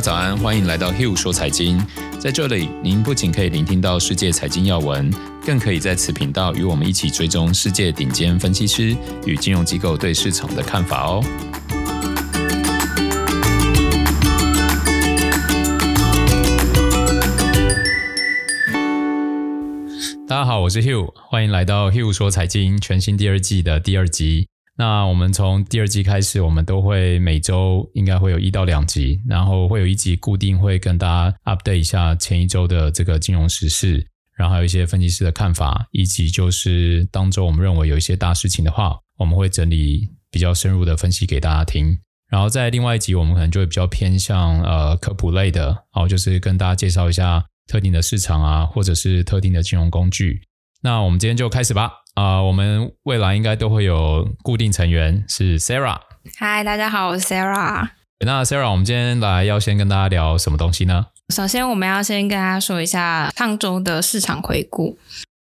早安，欢迎来到 Hill 说财经。在这里，您不仅可以聆听到世界财经要闻，更可以在此频道与我们一起追踪世界顶尖分析师与金融机构对市场的看法哦。大家好，我是 Hill，欢迎来到 Hill 说财经全新第二季的第二集。那我们从第二季开始，我们都会每周应该会有一到两集，然后会有一集固定会跟大家 update 一下前一周的这个金融时事，然后还有一些分析师的看法，以及就是当周我们认为有一些大事情的话，我们会整理比较深入的分析给大家听。然后在另外一集，我们可能就会比较偏向呃科普类的，然后就是跟大家介绍一下特定的市场啊，或者是特定的金融工具。那我们今天就开始吧。啊、呃，我们未来应该都会有固定成员是 Sarah。嗨，大家好，我是 Sarah。那 Sarah，我们今天来要先跟大家聊什么东西呢？首先，我们要先跟大家说一下上周的市场回顾。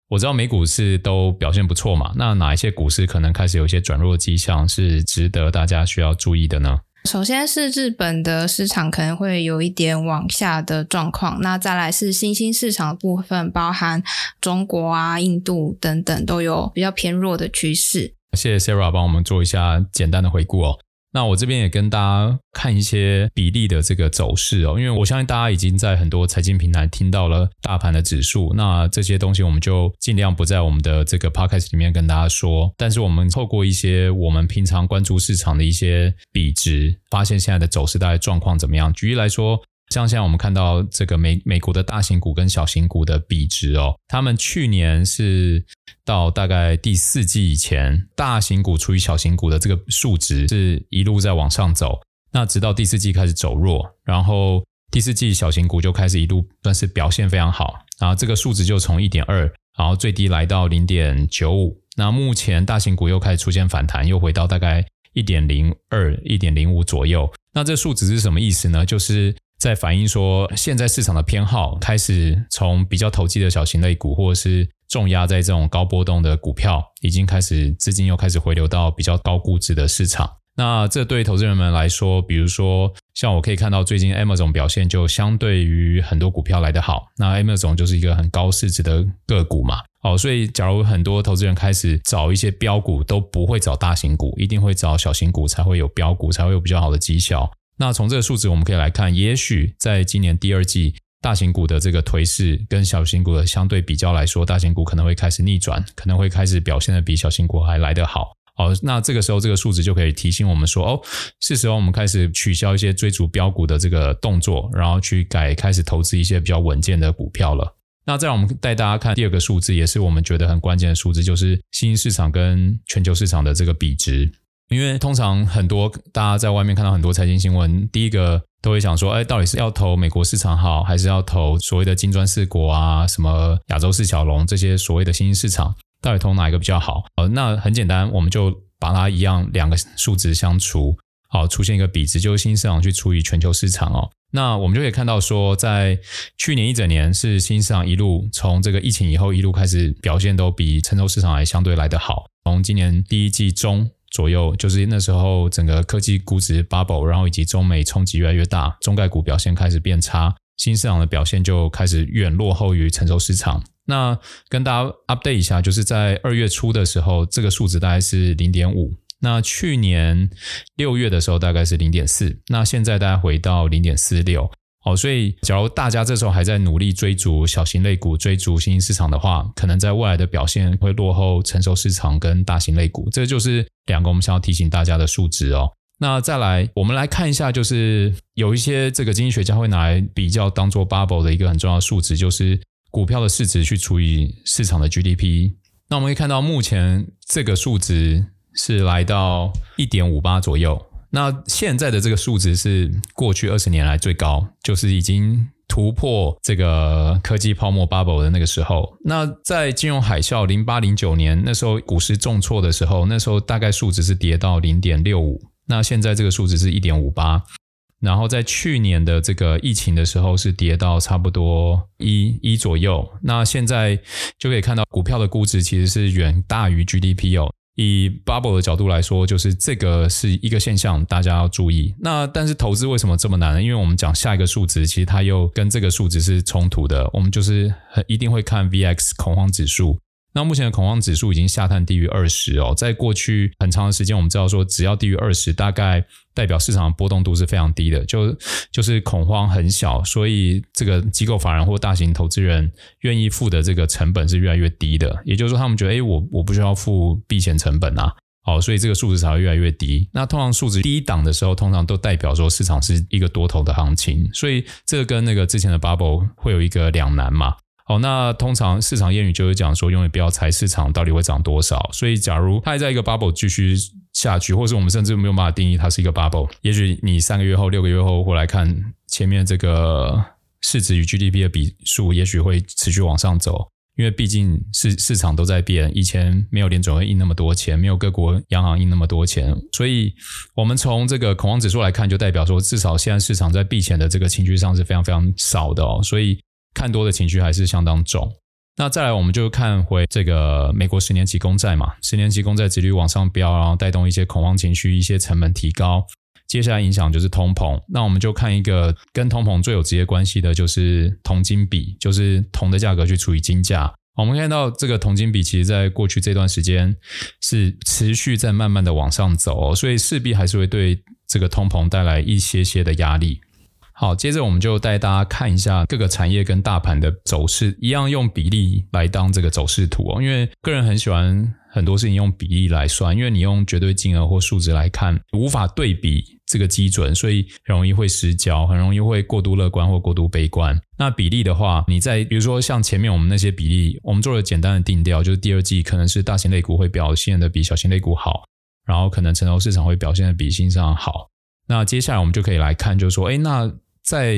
我知道美股市都表现不错嘛，那哪一些股市可能开始有一些转弱迹象，是值得大家需要注意的呢？首先是日本的市场可能会有一点往下的状况，那再来是新兴市场的部分，包含中国啊、印度等等，都有比较偏弱的趋势。谢谢 Sarah 帮我们做一下简单的回顾哦。那我这边也跟大家看一些比例的这个走势哦，因为我相信大家已经在很多财经平台听到了大盘的指数，那这些东西我们就尽量不在我们的这个 podcast 里面跟大家说，但是我们透过一些我们平常关注市场的一些比值，发现现在的走势大概状况怎么样。举例来说。像现在我们看到这个美美国的大型股跟小型股的比值哦，他们去年是到大概第四季以前，大型股除以小型股的这个数值是一路在往上走，那直到第四季开始走弱，然后第四季小型股就开始一路算是表现非常好，然后这个数值就从一点二，然后最低来到零点九五，那目前大型股又开始出现反弹，又回到大概一点零二、一点零五左右，那这数值是什么意思呢？就是。在反映说，现在市场的偏好开始从比较投机的小型类股，或者是重压在这种高波动的股票，已经开始资金又开始回流到比较高估值的市场。那这对投资人们来说，比如说像我可以看到最近 Amazon 表现就相对于很多股票来得好。那 Amazon 就是一个很高市值的个股嘛，哦，所以假如很多投资人开始找一些标股，都不会找大型股，一定会找小型股才会有标股，才会有比较好的绩效。那从这个数值我们可以来看，也许在今年第二季，大型股的这个颓势跟小型股的相对比较来说，大型股可能会开始逆转，可能会开始表现得比小型股还来得好。好，那这个时候这个数值就可以提醒我们说，哦，是时候我们开始取消一些追逐标股的这个动作，然后去改开始投资一些比较稳健的股票了。那再让我们带大家看第二个数字，也是我们觉得很关键的数字，就是新兴市场跟全球市场的这个比值。因为通常很多大家在外面看到很多财经新闻，第一个都会想说，哎，到底是要投美国市场好，还是要投所谓的金砖四国啊，什么亚洲四小龙这些所谓的新兴市场，到底投哪一个比较好？呃，那很简单，我们就把它一样两个数值相除，好，出现一个比值，就是新兴市场去除以全球市场哦。那我们就可以看到说，在去年一整年是新兴市场一路从这个疫情以后一路开始表现都比成熟市场还相对来得好，从今年第一季中。左右，就是那时候整个科技估值 bubble，然后以及中美冲击越来越大，中概股表现开始变差，新市场的表现就开始远落后于成熟市场。那跟大家 update 一下，就是在二月初的时候，这个数值大概是零点五。那去年六月的时候大概是零点四，那现在大概回到零点四六。哦，所以假如大家这时候还在努力追逐小型类股、追逐新兴市场的话，可能在未来的表现会落后成熟市场跟大型类股。这就是两个我们想要提醒大家的数值哦。那再来，我们来看一下，就是有一些这个经济学家会拿来比较，当做 bubble 的一个很重要的数值，就是股票的市值去除以市场的 GDP。那我们可以看到，目前这个数值是来到一点五八左右。那现在的这个数值是过去二十年来最高，就是已经突破这个科技泡沫 bubble 的那个时候。那在金融海啸零八零九年那时候股市重挫的时候，那时候大概数值是跌到零点六五。那现在这个数值是一点五八。然后在去年的这个疫情的时候是跌到差不多一一左右。那现在就可以看到股票的估值其实是远大于 GDP 哦。以 bubble 的角度来说，就是这个是一个现象，大家要注意。那但是投资为什么这么难呢？因为我们讲下一个数值，其实它又跟这个数值是冲突的。我们就是很一定会看 VX 恐慌指数。那目前的恐慌指数已经下探低于二十哦，在过去很长的时间，我们知道说，只要低于二十，大概代表市场波动度是非常低的，就就是恐慌很小，所以这个机构法人或大型投资人愿意付的这个成本是越来越低的。也就是说，他们觉得，诶，我我不需要付避险成本啊，好，所以这个数值才会越来越低。那通常数值低档的时候，通常都代表说市场是一个多头的行情，所以这个跟那个之前的 bubble 会有一个两难嘛。好，那通常市场谚语就是讲说，永远不要猜市场到底会涨多少。所以，假如它还在一个 bubble 继续下去，或是我们甚至没有办法定义它是一个 bubble，也许你三个月后、六个月后回来看前面这个市值与 GDP 的比数，也许会持续往上走。因为毕竟市市场都在变，以前没有联总会印那么多钱，没有各国央行印那么多钱，所以我们从这个恐慌指数来看，就代表说，至少现在市场在避险的这个情绪上是非常非常少的哦，所以。看多的情绪还是相当重。那再来，我们就看回这个美国十年期公债嘛，十年期公债殖率往上飙，然后带动一些恐慌情绪，一些成本提高。接下来影响就是通膨。那我们就看一个跟通膨最有直接关系的，就是铜金比，就是铜的价格去除以金价。我们看到这个铜金比，其实在过去这段时间是持续在慢慢的往上走，所以势必还是会对这个通膨带来一些些的压力。好，接着我们就带大家看一下各个产业跟大盘的走势，一样用比例来当这个走势图哦。因为个人很喜欢很多事情用比例来算，因为你用绝对金额或数值来看，无法对比这个基准，所以很容易会失焦，很容易会过度乐观或过度悲观。那比例的话，你在比如说像前面我们那些比例，我们做了简单的定调，就是第二季可能是大型类股会表现的比小型类股好，然后可能成熟市场会表现的比新上好。那接下来我们就可以来看，就是说，哎，那在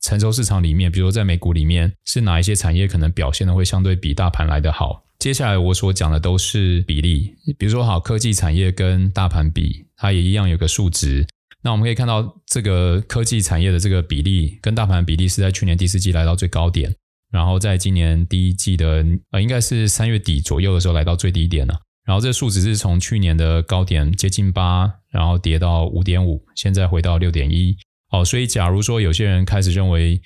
成熟市场里面，比如说在美股里面，是哪一些产业可能表现的会相对比大盘来得好？接下来我所讲的都是比例，比如说好科技产业跟大盘比，它也一样有个数值。那我们可以看到，这个科技产业的这个比例跟大盘比例是在去年第四季来到最高点，然后在今年第一季的呃，应该是三月底左右的时候来到最低点了。然后这个数值是从去年的高点接近八，然后跌到五点五，现在回到六点一。哦，所以假如说有些人开始认为，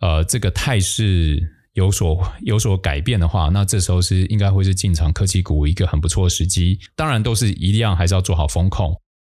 呃，这个态势有所有所改变的话，那这时候是应该会是进场科技股一个很不错的时机。当然，都是一样，还是要做好风控。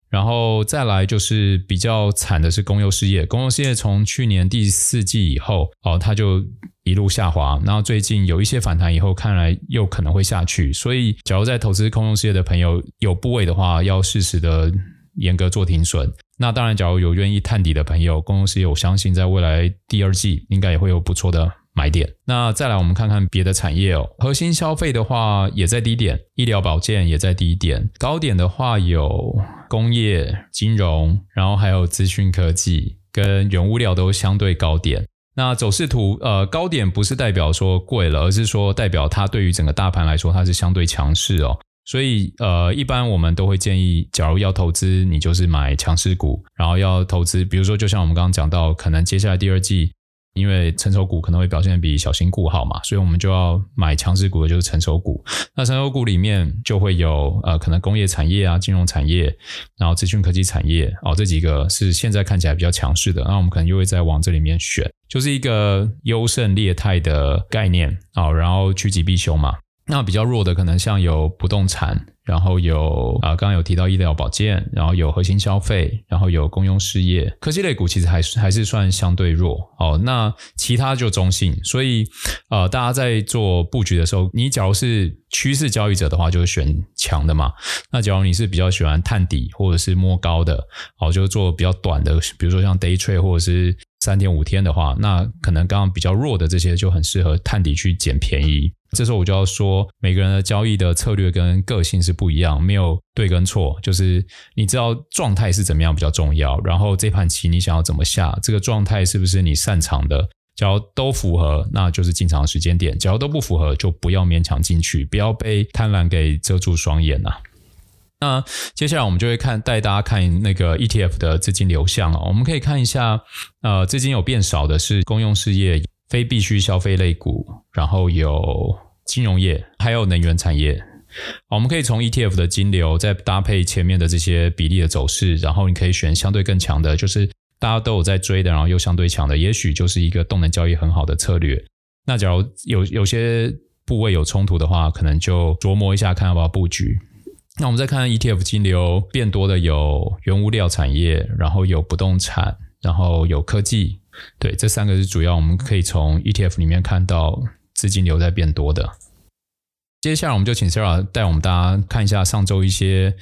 然后再来就是比较惨的是公用事业，公用事业从去年第四季以后，哦，它就一路下滑。然后最近有一些反弹以后，看来又可能会下去。所以，假如在投资公用事业的朋友有部位的话，要适时的严格做停损。那当然，假如有愿意探底的朋友，公司也我相信在未来第二季应该也会有不错的买点。那再来，我们看看别的产业哦。核心消费的话也在低点，医疗保健也在低点。高点的话有工业、金融，然后还有资讯科技跟原物料都相对高点。那走势图，呃，高点不是代表说贵了，而是说代表它对于整个大盘来说，它是相对强势哦。所以，呃，一般我们都会建议，假如要投资，你就是买强势股，然后要投资，比如说，就像我们刚刚讲到，可能接下来第二季，因为成熟股可能会表现比小型股好嘛，所以我们就要买强势股的，就是成熟股。那成熟股里面就会有，呃，可能工业产业啊、金融产业，然后资讯科技产业，哦，这几个是现在看起来比较强势的，那我们可能就会再往这里面选，就是一个优胜劣汰的概念啊，然后趋吉避凶嘛。那比较弱的可能像有不动产，然后有啊，刚刚有提到医疗保健，然后有核心消费，然后有公用事业，科技类股其实还是还是算相对弱哦。那其他就中性，所以呃，大家在做布局的时候，你假如是趋势交易者的话，就是选强的嘛。那假如你是比较喜欢探底或者是摸高的，哦，就做比较短的，比如说像 day trade 或者是三天五天的话，那可能刚刚比较弱的这些就很适合探底去捡便宜。这时候我就要说，每个人的交易的策略跟个性是不一样，没有对跟错，就是你知道状态是怎么样比较重要。然后这盘棋你想要怎么下，这个状态是不是你擅长的？只要都符合，那就是进场时间点；只要都不符合，就不要勉强进去，不要被贪婪给遮住双眼呐。那接下来我们就会看带大家看那个 ETF 的资金流向啊，我们可以看一下，呃，资金有变少的是公用事业。非必需消费类股，然后有金融业，还有能源产业。好，我们可以从 ETF 的金流再搭配前面的这些比例的走势，然后你可以选相对更强的，就是大家都有在追的，然后又相对强的，也许就是一个动能交易很好的策略。那假如有有些部位有冲突的话，可能就琢磨一下，看要不要布局。那我们再看 ETF 金流变多的有原物料产业，然后有不动产，然后有科技，对，这三个是主要我们可以从 ETF 里面看到资金流在变多的。接下来我们就请 Sarah 带我们大家看一下上周一些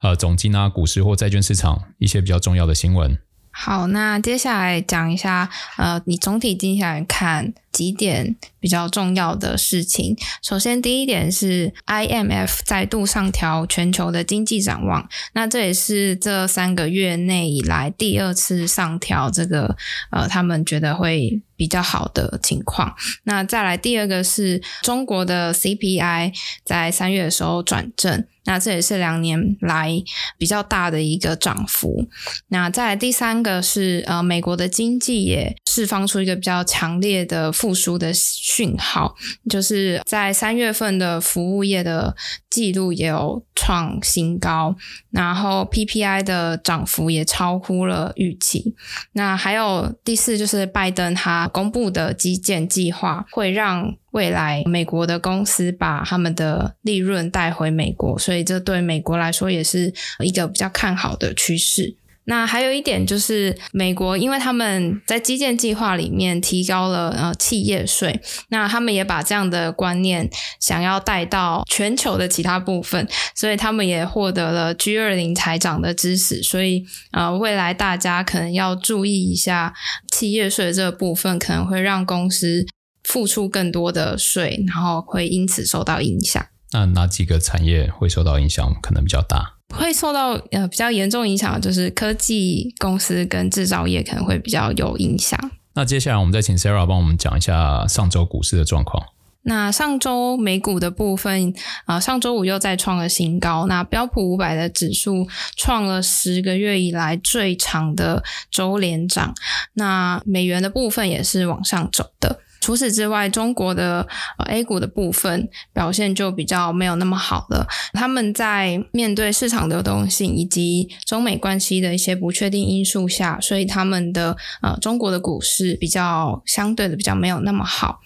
呃总经啊、股市或债券市场一些比较重要的新闻。好，那接下来讲一下呃，你总体经下来看。几点比较重要的事情。首先，第一点是 IMF 再度上调全球的经济展望，那这也是这三个月内以来第二次上调这个呃，他们觉得会比较好的情况。那再来第二个是中国的 CPI 在三月的时候转正，那这也是两年来比较大的一个涨幅。那再来第三个是呃，美国的经济也释放出一个比较强烈的。复苏的讯号，就是在三月份的服务业的记录也有创新高，然后 PPI 的涨幅也超乎了预期。那还有第四，就是拜登他公布的基建计划，会让未来美国的公司把他们的利润带回美国，所以这对美国来说也是一个比较看好的趋势。那还有一点就是，美国因为他们在基建计划里面提高了呃企业税，那他们也把这样的观念想要带到全球的其他部分，所以他们也获得了 G20 财长的支持，所以呃未来大家可能要注意一下企业税这个部分，可能会让公司付出更多的税，然后会因此受到影响。那哪几个产业会受到影响？可能比较大。会受到呃比较严重影响的就是科技公司跟制造业可能会比较有影响。那接下来我们再请 Sarah 帮我们讲一下上周股市的状况。那上周美股的部分啊、呃，上周五又再创了新高。那标普五百的指数创了十个月以来最长的周连涨。那美元的部分也是往上走的。除此之外，中国的 A 股的部分表现就比较没有那么好了。他们在面对市场流动性以及中美关系的一些不确定因素下，所以他们的呃中国的股市比较相对的比较没有那么好。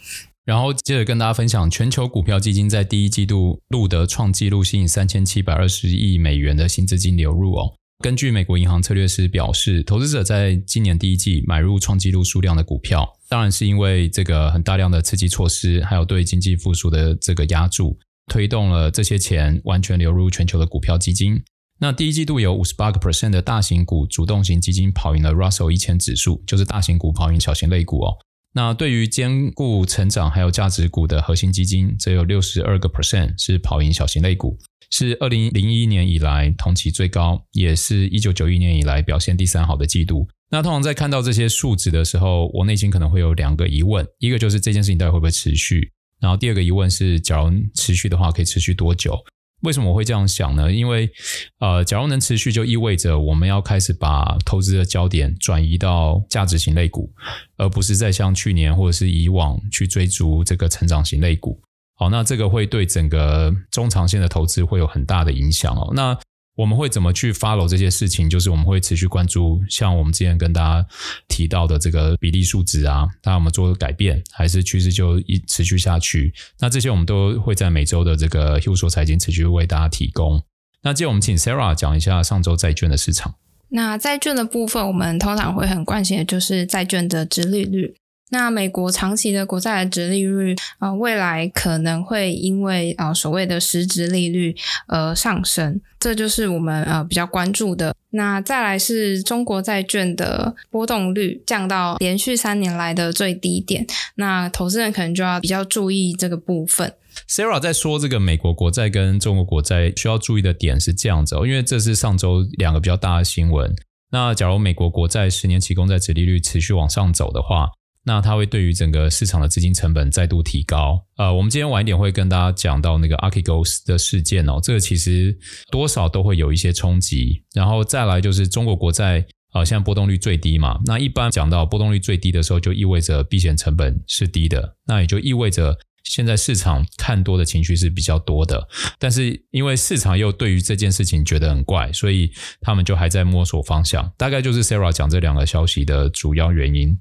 然后接着跟大家分享，全球股票基金在第一季度录得创纪录，吸引三千七百二十亿美元的新资金流入哦。根据美国银行策略师表示，投资者在今年第一季买入创纪录数量的股票，当然是因为这个很大量的刺激措施，还有对经济复苏的这个压注，推动了这些钱完全流入全球的股票基金。那第一季度有五十八个 percent 的大型股主动型基金跑赢了 Russell 一千指数，就是大型股跑赢小型类股哦。那对于兼顾成长还有价值股的核心基金，则有六十二个 percent 是跑赢小型类股。是二零零一年以来同期最高，也是一九九一年以来表现第三好的季度。那通常在看到这些数值的时候，我内心可能会有两个疑问：一个就是这件事情到底会不会持续？然后第二个疑问是，假如持续的话，可以持续多久？为什么我会这样想呢？因为呃，假如能持续，就意味着我们要开始把投资的焦点转移到价值型类股，而不是再像去年或者是以往去追逐这个成长型类股。好，那这个会对整个中长线的投资会有很大的影响哦。那我们会怎么去 follow 这些事情？就是我们会持续关注，像我们之前跟大家提到的这个比例数值啊，它有没有做改变，还是趋势就一持续下去？那这些我们都会在每周的这个 h u 说财经持续为大家提供。那接着我们请 Sarah 讲一下上周债券的市场。那债券的部分，我们通常会很关心的就是债券的殖利率。那美国长期的国债的殖利率，呃，未来可能会因为呃所谓的实质利率而上升，这就是我们呃比较关注的。那再来是中国债券的波动率降到连续三年来的最低点，那投资人可能就要比较注意这个部分。Sarah 在说这个美国国债跟中国国债需要注意的点是这样子哦，因为这是上周两个比较大的新闻。那假如美国国债十年期公债殖利率持续往上走的话，那它会对于整个市场的资金成本再度提高。呃，我们今天晚一点会跟大家讲到那个 Archegos 的事件哦，这个其实多少都会有一些冲击。然后再来就是中国国债，呃，现在波动率最低嘛。那一般讲到波动率最低的时候，就意味着避险成本是低的，那也就意味着现在市场看多的情绪是比较多的，但是因为市场又对于这件事情觉得很怪，所以他们就还在摸索方向。大概就是 Sarah 讲这两个消息的主要原因。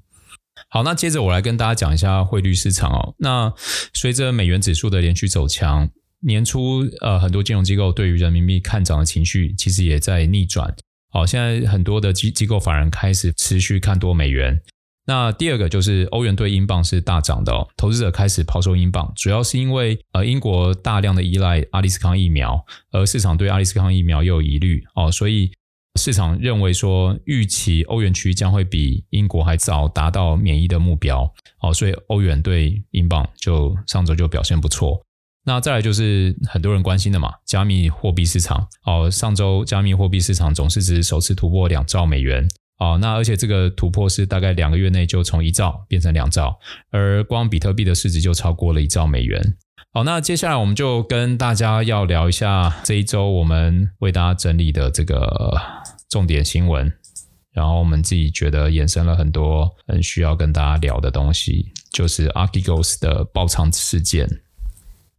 好，那接着我来跟大家讲一下汇率市场哦。那随着美元指数的连续走强，年初呃很多金融机构对于人民币看涨的情绪其实也在逆转。好，现在很多的机机构反而开始持续看多美元。那第二个就是欧元对英镑是大涨的哦，投资者开始抛售英镑，主要是因为呃英国大量的依赖阿利斯康疫苗，而市场对阿利斯康疫苗又有疑虑哦，所以市场认为说预期欧元区将会比英国还早达到免疫的目标哦，所以欧元对英镑就上周就表现不错。那再来就是很多人关心的嘛，加密货币市场哦，上周加密货币市场总市值首次突破两兆美元。哦，那而且这个突破是大概两个月内就从一兆变成两兆，而光比特币的市值就超过了一兆美元。好，那接下来我们就跟大家要聊一下这一周我们为大家整理的这个重点新闻，然后我们自己觉得衍生了很多很需要跟大家聊的东西，就是 Archegos 的爆仓事件。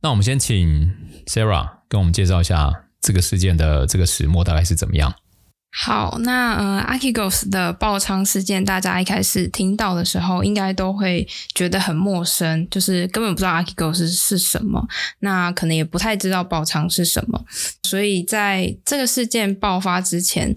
那我们先请 Sarah 跟我们介绍一下这个事件的这个始末大概是怎么样。好，那呃，Akigos 的爆仓事件，大家一开始听到的时候，应该都会觉得很陌生，就是根本不知道 Akigos 是，是什么，那可能也不太知道爆仓是什么，所以在这个事件爆发之前。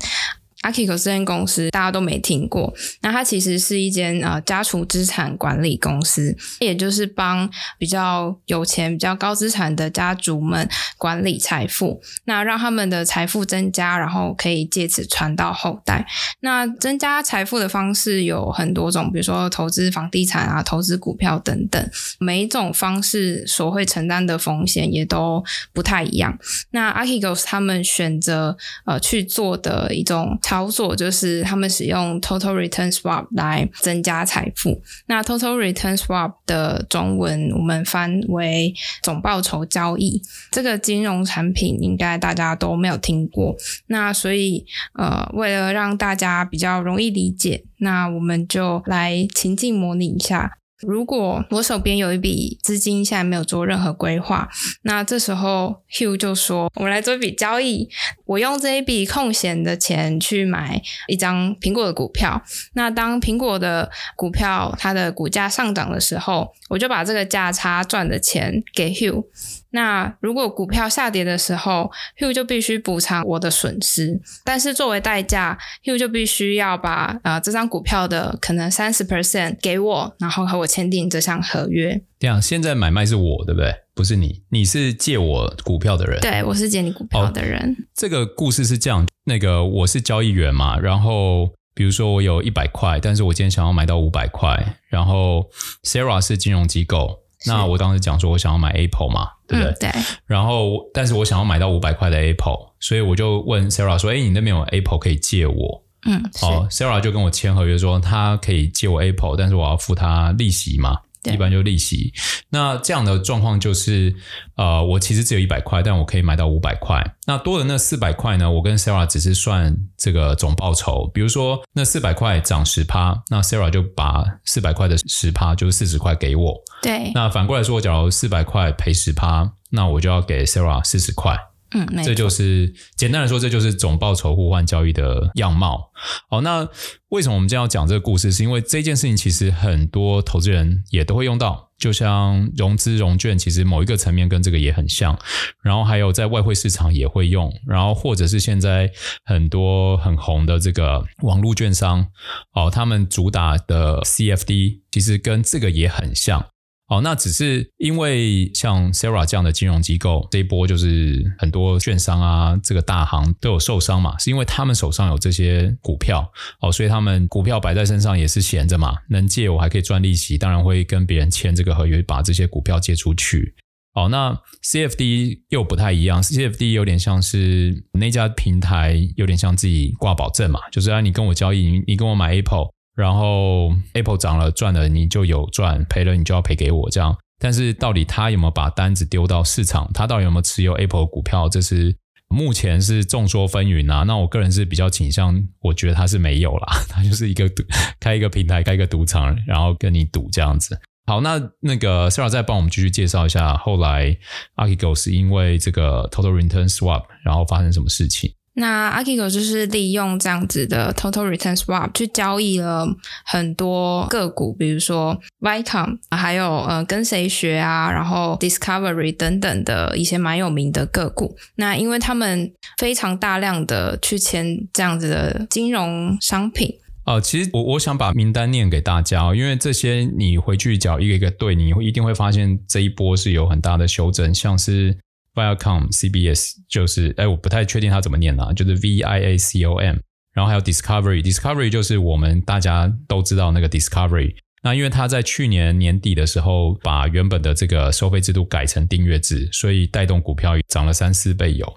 Archegos 这间公司大家都没听过，那它其实是一间呃家储资产管理公司，也就是帮比较有钱、比较高资产的家族们管理财富，那让他们的财富增加，然后可以借此传到后代。那增加财富的方式有很多种，比如说投资房地产啊、投资股票等等，每一种方式所会承担的风险也都不太一样。那 Archegos 他们选择呃去做的一种。操作就是他们使用 Total Return Swap 来增加财富。那 Total Return Swap 的中文我们翻为总报酬交易。这个金融产品应该大家都没有听过。那所以呃，为了让大家比较容易理解，那我们就来情境模拟一下。如果我手边有一笔资金，现在没有做任何规划，那这时候 Hugh 就说：“我们来做一笔交易，我用这一笔空闲的钱去买一张苹果的股票。那当苹果的股票它的股价上涨的时候，我就把这个价差赚的钱给 Hugh。”那如果股票下跌的时候，Hugh 就必须补偿我的损失，但是作为代价，Hugh 就必须要把呃这张股票的可能三十 percent 给我，然后和我签订这项合约。这样，现在买卖是我，对不对？不是你，你是借我股票的人。对，我是借你股票的人。哦，这个故事是这样，那个我是交易员嘛，然后比如说我有一百块，但是我今天想要买到五百块，然后 Sarah 是金融机构。那我当时讲说，我想要买 Apple 嘛，对不对？嗯、对。然后，但是我想要买到五百块的 Apple，所以我就问 Sarah 说：“哎，你那边有 Apple 可以借我？”嗯，好，Sarah 就跟我签合约说，他可以借我 Apple，但是我要付他利息嘛。一般就利息，那这样的状况就是，呃，我其实只有一百块，但我可以买到五百块。那多的那四百块呢？我跟 Sarah 只是算这个总报酬。比如说那四百块涨十趴，那 Sarah 就把四百块的十趴，就是四十块给我。对。那反过来说，假如四百块赔十趴，那我就要给 Sarah 四十块。嗯，这就是简单来说，这就是总报酬互换交易的样貌。好，那为什么我们今天要讲这个故事？是因为这件事情其实很多投资人也都会用到，就像融资融券，其实某一个层面跟这个也很像。然后还有在外汇市场也会用，然后或者是现在很多很红的这个网络券商，哦，他们主打的 CFD 其实跟这个也很像。哦，那只是因为像 Sarah 这样的金融机构，这一波就是很多券商啊，这个大行都有受伤嘛，是因为他们手上有这些股票，哦，所以他们股票摆在身上也是闲着嘛，能借我还可以赚利息，当然会跟别人签这个合约，把这些股票借出去。哦，那 CFD 又不太一样，CFD 有点像是那家平台有点像自己挂保证嘛，就是啊，你跟我交易，你你跟我买 Apple。然后 Apple 涨了赚了你就有赚，赔了你就要赔给我这样。但是到底他有没有把单子丢到市场？他到底有没有持有 Apple 股票？这是目前是众说纷纭啊。那我个人是比较倾向，我觉得他是没有啦，他就是一个赌，开一个平台，开一个赌场，然后跟你赌这样子。好，那那个 Sarah 再帮我们继续介绍一下，后来 Archegos 因为这个 Total Return Swap，然后发生什么事情？那 Archegos 就是利用这样子的 Total Return Swap 去交易了很多个股，比如说 Vicom，还有呃跟谁学啊，然后 Discovery 等等的一些蛮有名的个股。那因为他们非常大量的去签这样子的金融商品。呃，其实我我想把名单念给大家，因为这些你回去讲一个一个对，你一定会发现这一波是有很大的修正，像是。Viacom CBS 就是，哎，我不太确定它怎么念啊，就是 V I A C O M，然后还有 Discovery，Discovery 就是我们大家都知道那个 Discovery。那因为它在去年年底的时候，把原本的这个收费制度改成订阅制，所以带动股票涨了三四倍有。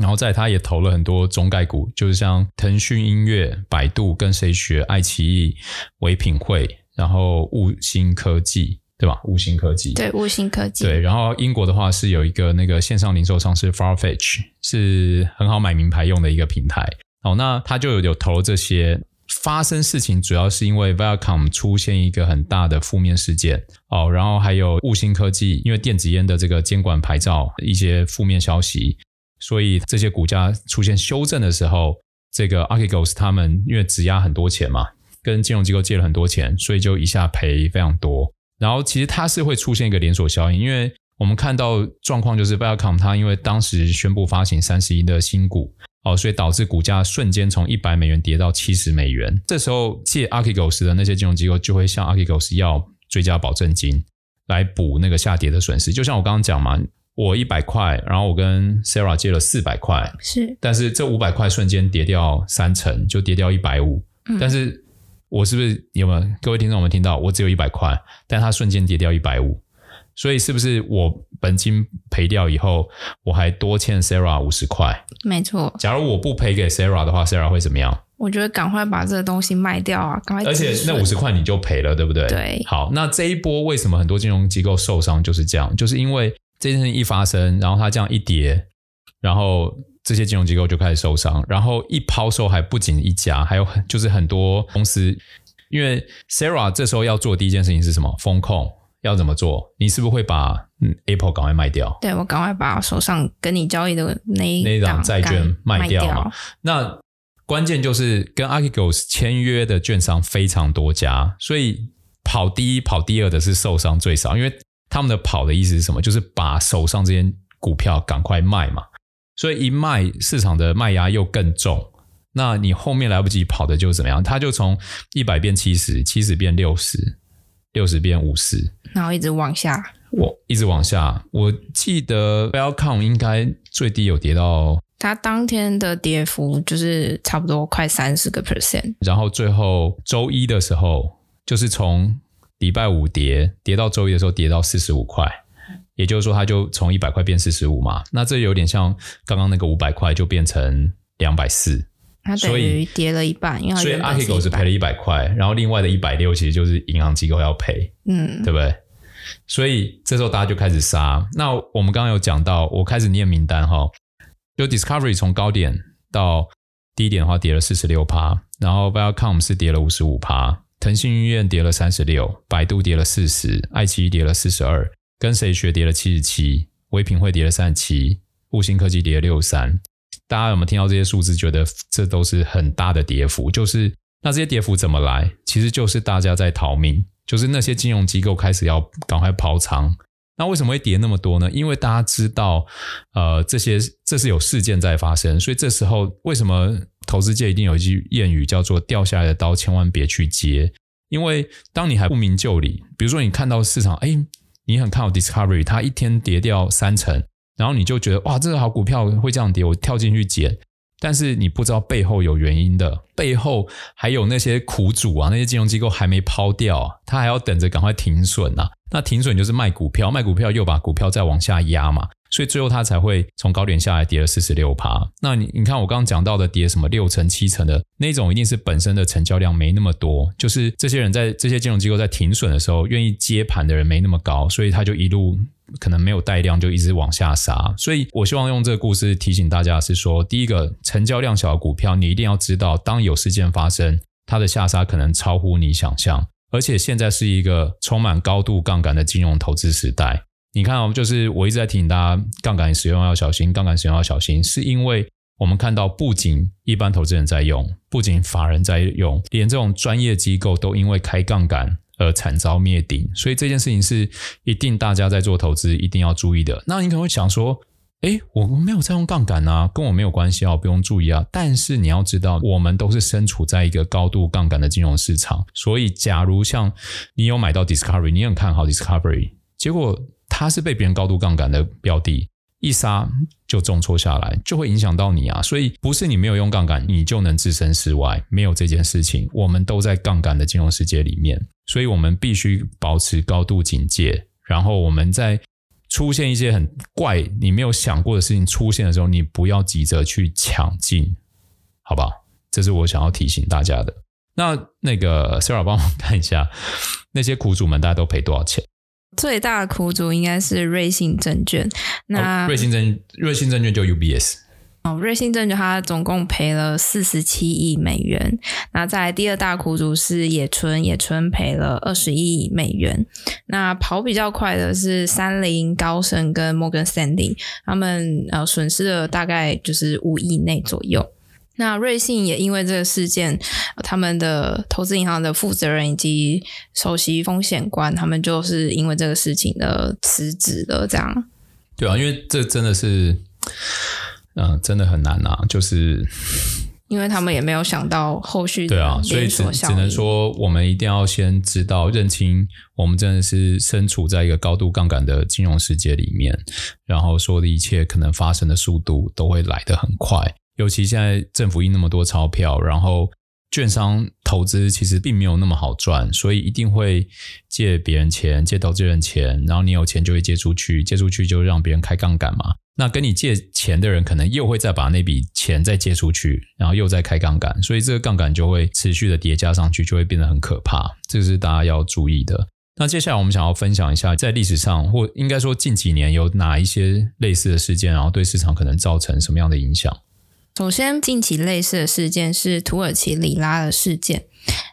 然后在它也投了很多中概股，就是像腾讯音乐、百度、跟谁学、爱奇艺、唯品会，然后物新科技。对吧？五星科技对，五星科技对。然后英国的话是有一个那个线上零售商是 Farfetch，是很好买名牌用的一个平台。哦，那他就有有投这些。发生事情主要是因为 Viacom 出现一个很大的负面事件哦，然后还有悟星科技因为电子烟的这个监管牌照一些负面消息，所以这些股价出现修正的时候，这个 Archegos 他们因为质押很多钱嘛，跟金融机构借了很多钱，所以就一下赔非常多。然后其实它是会出现一个连锁效应，因为我们看到状况就是 Viacom 它因为当时宣布发行三十亿的新股哦，所以导致股价瞬间从一百美元跌到七十美元。这时候借 Archegos 的那些金融机构就会向 Archegos 要追加保证金来补那个下跌的损失。就像我刚刚讲嘛，我一百块，然后我跟 Sarah 借了四百块，是，但是这五百块瞬间跌掉三成，就跌掉一百五，但是。我是不是有没有各位听众有没有听到？我只有一百块，但它瞬间跌掉一百五，所以是不是我本金赔掉以后，我还多欠 Sarah 五十块？没错。假如我不赔给 Sarah 的话，Sarah 会怎么样？我觉得赶快把这个东西卖掉啊！赶快。而且那五十块你就赔了，对不对？对。好，那这一波为什么很多金融机构受伤？就是这样，就是因为这件事情一发生，然后它这样一跌，然后。这些金融机构就开始受伤，然后一抛售还不仅一家，还有很就是很多公司。因为 Sarah 这时候要做的第一件事情是什么？风控要怎么做？你是不是会把嗯 Apple 赶快卖掉？对，我赶快把手上跟你交易的那一那一档债券卖掉嘛。那关键就是跟 Archegos 签约的券商非常多家，所以跑第一、跑第二的是受伤最少，因为他们的跑的意思是什么？就是把手上这些股票赶快卖嘛。所以一卖，市场的卖压又更重，那你后面来不及跑的就怎么样？它就从一百变七十，七十变六十，六十变五十，然后一直往下。我一直往下，我记得 Viacom 应该最低有跌到，它当天的跌幅就是差不多快三十个 percent。然后最后周一的时候，就是从礼拜五跌跌到周一的时候跌到四十五块。也就是说，它就从一百块变四十五嘛，那这有点像刚刚那个五百块就变成两百四，它等于跌了一半。因为所以 Archegos 是赔了一百块，然后另外的一百六其实就是银行机构要赔，嗯，对不对？所以这时候大家就开始杀。那我们刚刚有讲到，我开始念名单哈，就 Discovery 从高点到低点的话跌了四十六趴，然后 Viacom 是跌了五十五趴，腾讯音乐跌了三十六，百度跌了四十，爱奇艺跌了四十二。跟谁学跌了七十七，唯品会跌了三十七，物新科技跌了六三。大家有没有听到这些数字？觉得这都是很大的跌幅。就是那这些跌幅怎么来？其实就是大家在逃命，就是那些金融机构开始要赶快抛仓。那为什么会跌那么多呢？因为大家知道，呃，这些这是有事件在发生，所以这时候为什么投资界一定有一句谚语叫做“掉下来的刀千万别去接”？因为当你还不明就里，比如说你看到市场，哎。你很看好 Discovery，它一天跌掉三成，然后你就觉得哇，这个好股票会这样跌，我跳进去捡。但是你不知道背后有原因的，背后还有那些苦主啊，那些金融机构还没抛掉，他还要等着赶快停损啊。那停损就是卖股票，卖股票又把股票再往下压嘛。所以最后它才会从高点下来跌了四十六趴。那你你看我刚刚讲到的跌什么六成七成的那种，一定是本身的成交量没那么多，就是这些人在这些金融机构在停损的时候，愿意接盘的人没那么高，所以他就一路可能没有带量，就一直往下杀。所以我希望用这个故事提醒大家是说，第一个成交量小的股票，你一定要知道，当有事件发生，它的下杀可能超乎你想象。而且现在是一个充满高度杠杆的金融投资时代。你看哦，就是我一直在提醒大家，杠杆使用要小心，杠杆使用要小心，是因为我们看到不仅一般投资人在用，不仅法人在用，连这种专业机构都因为开杠杆而惨遭灭顶。所以这件事情是一定大家在做投资一定要注意的。那你可能会想说，诶，我没有在用杠杆啊，跟我没有关系啊，不用注意啊。但是你要知道，我们都是身处在一个高度杠杆的金融市场。所以，假如像你有买到 Discovery，你很看好 Discovery，结果它是被别人高度杠杆的标的，一杀就重挫下来，就会影响到你啊。所以，不是你没有用杠杆，你就能置身事外，没有这件事情。我们都在杠杆的金融世界里面，所以我们必须保持高度警戒。然后，我们在。出现一些很怪、你没有想过的事情出现的时候，你不要急着去抢进，好吧？这是我想要提醒大家的。那那个 Sarah 帮我看一下，那些苦主们大家都赔多少钱？最大的苦主应该是瑞信证券。那、哦、瑞信证瑞信证券就 UBS。哦，瑞信证券它总共赔了四十七亿美元。那在第二大苦主是野村，野村赔了二十亿美元。那跑比较快的是三菱、高盛跟摩根士丹利，他们呃损失了大概就是五亿内左右。那瑞信也因为这个事件，他们的投资银行的负责人以及首席风险官，他们就是因为这个事情的辞职了。这样。对啊，因为这真的是。嗯，真的很难啊，就是 因为他们也没有想到后续对啊，所以只只能说我们一定要先知道认清，我们真的是身处在一个高度杠杆的金融世界里面，然后说的一切可能发生的速度都会来得很快，尤其现在政府印那么多钞票，然后券商投资其实并没有那么好赚，所以一定会借别人钱，借投资人钱，然后你有钱就会借出去，借出去就让别人开杠杆嘛。那跟你借钱的人，可能又会再把那笔钱再借出去，然后又再开杠杆，所以这个杠杆就会持续的叠加上去，就会变得很可怕。这是大家要注意的。那接下来我们想要分享一下，在历史上或应该说近几年有哪一些类似的事件，然后对市场可能造成什么样的影响？首先，近期类似的事件是土耳其里拉的事件。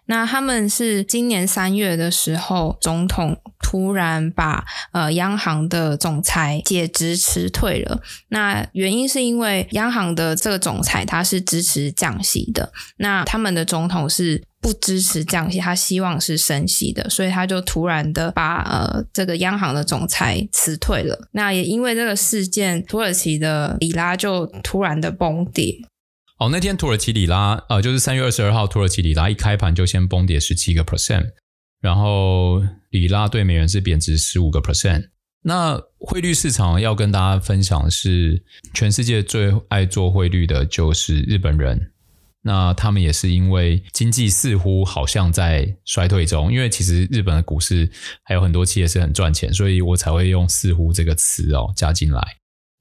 那他们是今年三月的时候，总统突然把呃央行的总裁解职辞退了。那原因是因为央行的这个总裁他是支持降息的，那他们的总统是不支持降息，他希望是升息的，所以他就突然的把呃这个央行的总裁辞退了。那也因为这个事件，土耳其的里拉就突然的崩跌。哦，那天土耳其里拉，呃，就是三月二十二号，土耳其里拉一开盘就先崩跌十七个 percent，然后里拉对美元是贬值十五个 percent。那汇率市场要跟大家分享的是，全世界最爱做汇率的就是日本人。那他们也是因为经济似乎好像在衰退中，因为其实日本的股市还有很多企业是很赚钱，所以我才会用“似乎”这个词哦加进来。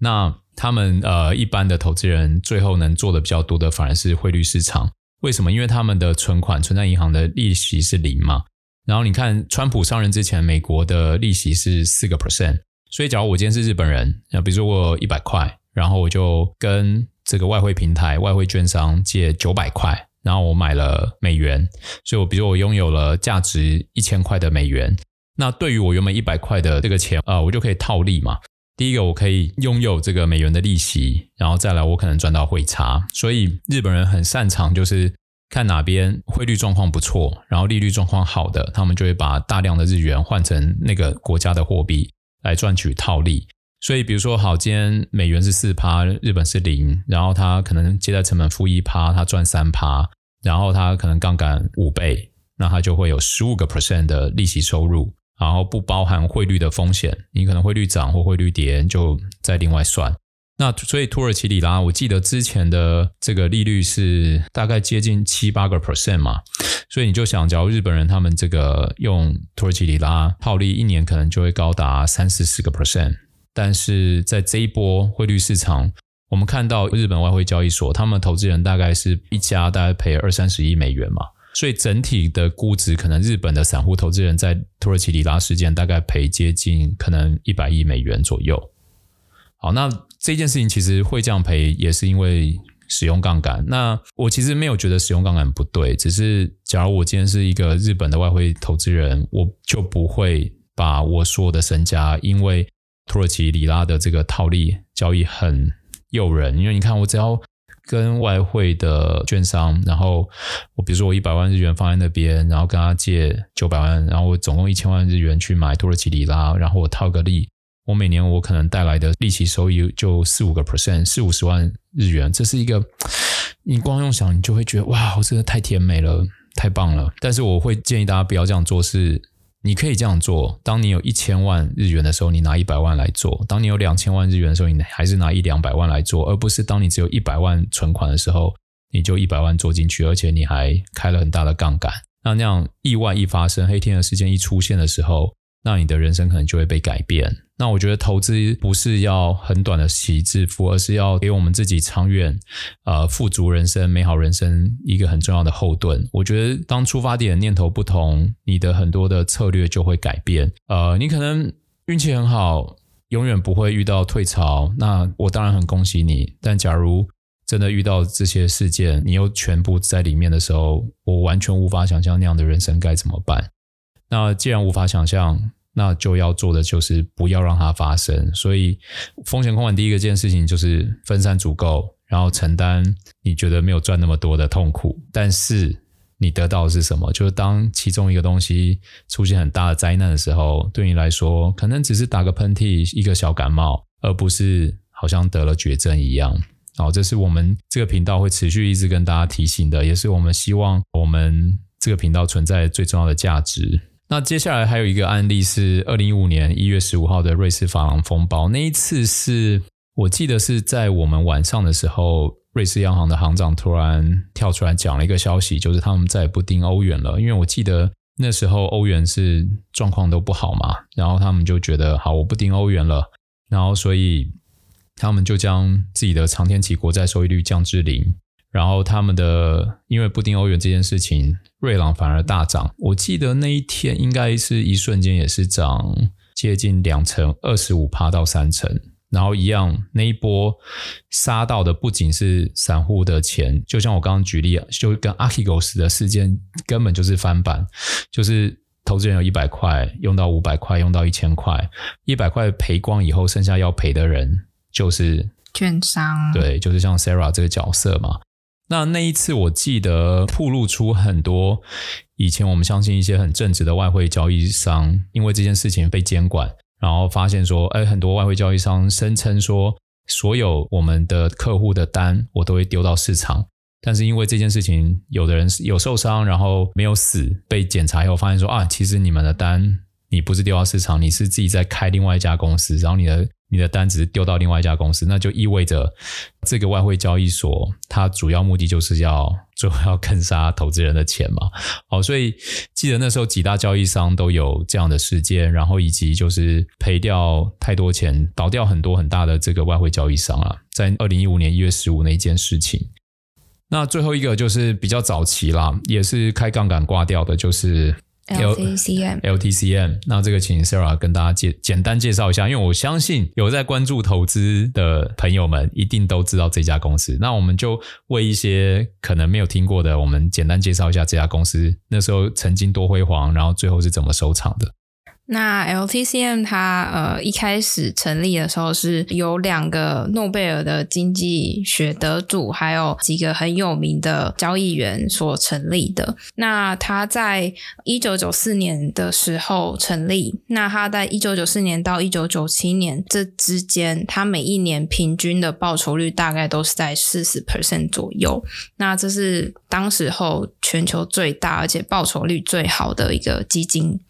那他们呃，一般的投资人最后能做的比较多的，反而是汇率市场。为什么？因为他们的存款存在银行的利息是零嘛。然后你看，川普上任之前，美国的利息是四个 percent。所以，假如我今天是日本人，那比如说我一百块，然后我就跟这个外汇平台、外汇券商借九百块，然后我买了美元。所以我比如我拥有了价值一千块的美元，那对于我原本一百块的这个钱啊、呃，我就可以套利嘛。第一个，我可以拥有这个美元的利息，然后再来，我可能赚到汇差。所以日本人很擅长，就是看哪边汇率状况不错，然后利率状况好的，他们就会把大量的日元换成那个国家的货币来赚取套利。所以，比如说，好，今天美元是四趴，日本是零，然后他可能借贷成本负一趴，他赚三趴，然后他可能杠杆五倍，那他就会有十五个 percent 的利息收入。然后不包含汇率的风险，你可能汇率涨或汇率跌，就再另外算。那所以土耳其里拉，我记得之前的这个利率是大概接近七八个 percent 嘛，所以你就想，假如日本人他们这个用土耳其里拉套利一年，可能就会高达三四十个 percent。但是在这一波汇率市场，我们看到日本外汇交易所，他们投资人大概是一家大概赔二三十亿美元嘛。所以整体的估值，可能日本的散户投资人在土耳其里拉事件大概赔接近可能一百亿美元左右。好，那这件事情其实会这样赔，也是因为使用杠杆。那我其实没有觉得使用杠杆不对，只是假如我今天是一个日本的外汇投资人，我就不会把我所有的身家，因为土耳其里拉的这个套利交易很诱人，因为你看我只要。跟外汇的券商，然后我比如说我一百万日元放在那边，然后跟他借九百万，然后我总共一千万日元去买土耳其里拉，然后我套个利，我每年我可能带来的利息收益就四五个 percent，四五十万日元，这是一个你光用想你就会觉得哇，我真的太甜美了，太棒了。但是我会建议大家不要这样做，是。你可以这样做：当你有一千万日元的时候，你拿一百万来做；当你有两千万日元的时候，你还是拿一两百万来做，而不是当你只有一百万存款的时候，你就一百万做进去，而且你还开了很大的杠杆。那那样意外一发生，黑天鹅事件一出现的时候，那你的人生可能就会被改变。那我觉得投资不是要很短的洗致富，而是要给我们自己长远、呃富足人生、美好人生一个很重要的后盾。我觉得当出发点念头不同，你的很多的策略就会改变。呃，你可能运气很好，永远不会遇到退潮，那我当然很恭喜你。但假如真的遇到这些事件，你又全部在里面的时候，我完全无法想象那样的人生该怎么办。那既然无法想象，那就要做的就是不要让它发生。所以风险控管第一个件事情就是分散足够，然后承担你觉得没有赚那么多的痛苦，但是你得到的是什么？就是当其中一个东西出现很大的灾难的时候，对你来说可能只是打个喷嚏，一个小感冒，而不是好像得了绝症一样。好，这是我们这个频道会持续一直跟大家提醒的，也是我们希望我们这个频道存在最重要的价值。那接下来还有一个案例是二零一五年一月十五号的瑞士法郎风暴。那一次是我记得是在我们晚上的时候，瑞士央行的行长突然跳出来讲了一个消息，就是他们再也不盯欧元了。因为我记得那时候欧元是状况都不好嘛，然后他们就觉得好，我不盯欧元了，然后所以他们就将自己的长天期国债收益率降至零。然后他们的因为不盯欧元这件事情，瑞郎反而大涨。我记得那一天应该是一瞬间也是涨接近两成，二十五趴到三成。然后一样那一波杀到的不仅是散户的钱，就像我刚刚举例，就跟 Archegos 的事件根本就是翻版，就是投资人有一百块用到五百块，用到一千块，一百块赔光以后，剩下要赔的人就是券商，对，就是像 Sarah 这个角色嘛。那那一次，我记得曝露出很多以前我们相信一些很正直的外汇交易商，因为这件事情被监管，然后发现说，哎，很多外汇交易商声称说，所有我们的客户的单我都会丢到市场，但是因为这件事情，有的人有受伤，然后没有死，被检查以后发现说，啊，其实你们的单你不是丢到市场，你是自己在开另外一家公司，然后你的。你的单只是丢到另外一家公司，那就意味着这个外汇交易所它主要目的就是要最后要坑杀投资人的钱嘛。好，所以记得那时候几大交易商都有这样的事件，然后以及就是赔掉太多钱，倒掉很多很大的这个外汇交易商啊，在二零一五年一月十五那一件事情。那最后一个就是比较早期啦，也是开杠杆挂掉的，就是。LTCM LTCM，那这个请 Sarah 跟大家介简单介绍一下，因为我相信有在关注投资的朋友们一定都知道这家公司。那我们就为一些可能没有听过的，我们简单介绍一下这家公司那时候曾经多辉煌，然后最后是怎么收场的。那 LTCM 它呃一开始成立的时候是由两个诺贝尔的经济学得主，还有几个很有名的交易员所成立的。那它在一九九四年的时候成立，那它在一九九四年到一九九七年这之间，它每一年平均的报酬率大概都是在四十 percent 左右。那这是当时候全球最大而且报酬率最好的一个基金。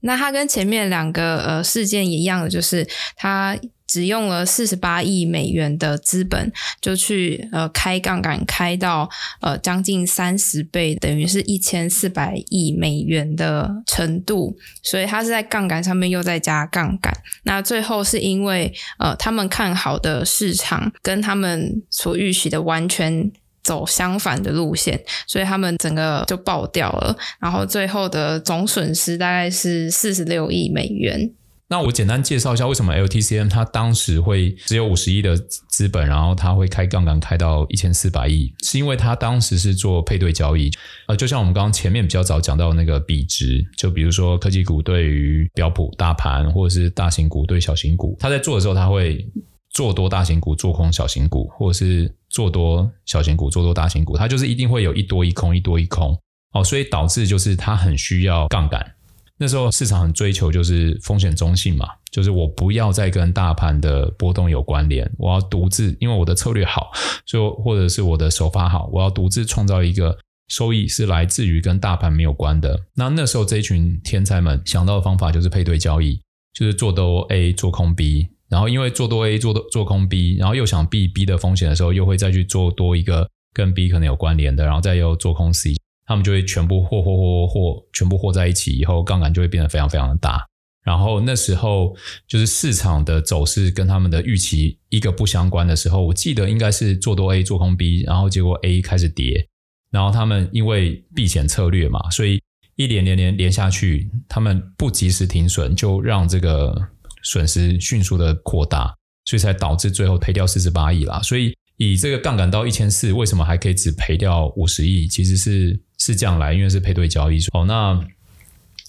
那它跟前面两个呃事件一样的，就是它只用了四十八亿美元的资本，就去呃开杠杆开到呃将近三十倍，等于是一千四百亿美元的程度，所以它是在杠杆上面又再加杠杆。那最后是因为呃他们看好的市场跟他们所预期的完全。走相反的路线，所以他们整个就爆掉了，然后最后的总损失大概是四十六亿美元。那我简单介绍一下为什么 LTCM 它当时会只有五十亿的资本，然后它会开杠杆开到一千四百亿，是因为它当时是做配对交易，呃，就像我们刚刚前面比较早讲到那个比值，就比如说科技股对于标普大盘，或者是大型股对小型股，它在做的时候，它会做多大型股，做空小型股，或者是做多小型股，做多大型股，它就是一定会有一多一空，一多一空，哦，所以导致就是它很需要杠杆。那时候市场很追求就是风险中性嘛，就是我不要再跟大盘的波动有关联，我要独自，因为我的策略好，所以或者是我的手法好，我要独自创造一个收益是来自于跟大盘没有关的。那那时候这一群天才们想到的方法就是配对交易，就是做多 A 做空 B，然后因为做多 A 做多做空 B，然后又想避 B 的风险的时候，又会再去做多一个跟 B 可能有关联的，然后再又做空 C。他们就会全部和和和和全部和在一起，以后杠杆就会变得非常非常的大。然后那时候就是市场的走势跟他们的预期一个不相关的时候，我记得应该是做多 A 做空 B，然后结果 A 开始跌，然后他们因为避险策略嘛，所以一连连连连下去，他们不及时停损，就让这个损失迅速的扩大，所以才导致最后赔掉四十八亿啦。所以以这个杠杆到一千四，为什么还可以只赔掉五十亿？其实是。是这样来，因为是配对交易。哦，那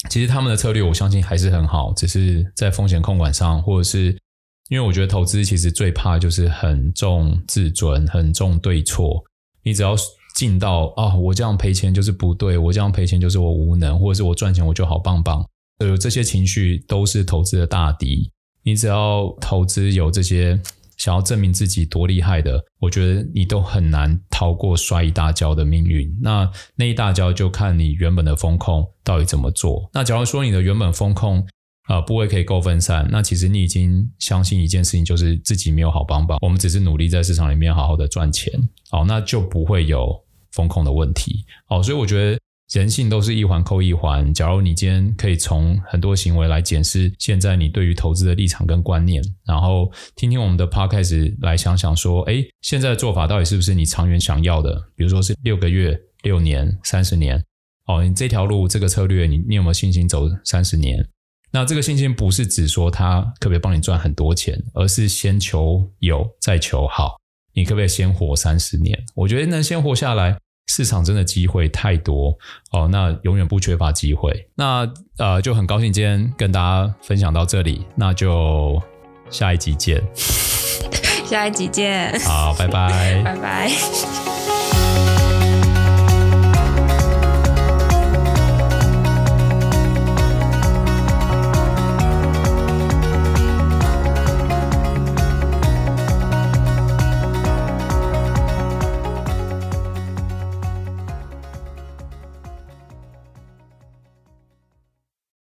其实他们的策略，我相信还是很好，只是在风险控管上，或者是因为我觉得投资其实最怕就是很重自尊，很重对错。你只要进到啊、我这样赔钱就是不对，我这样赔钱就是我无能，或者是我赚钱我就好棒棒，呃，这些情绪都是投资的大敌。你只要投资有这些。想要证明自己多厉害的，我觉得你都很难逃过摔一大跤的命运。那那一大跤就看你原本的风控到底怎么做。那假如说你的原本风控呃部位可以够分散，那其实你已经相信一件事情，就是自己没有好帮帮，我们只是努力在市场里面好好的赚钱，好，那就不会有风控的问题。好，所以我觉得。人性都是一环扣一环。假如你今天可以从很多行为来检视现在你对于投资的立场跟观念，然后听听我们的 podcast 来想想说，哎，现在的做法到底是不是你长远想要的？比如说是六个月、六年、三十年，哦，你这条路这个策略，你你有没有信心走三十年？那这个信心不是指说他可不可以帮你赚很多钱，而是先求有再求好。你可不可以先活三十年？我觉得能先活下来。市场真的机会太多哦，那永远不缺乏机会。那呃，就很高兴今天跟大家分享到这里，那就下一集见。下一集见。好，拜拜。拜拜。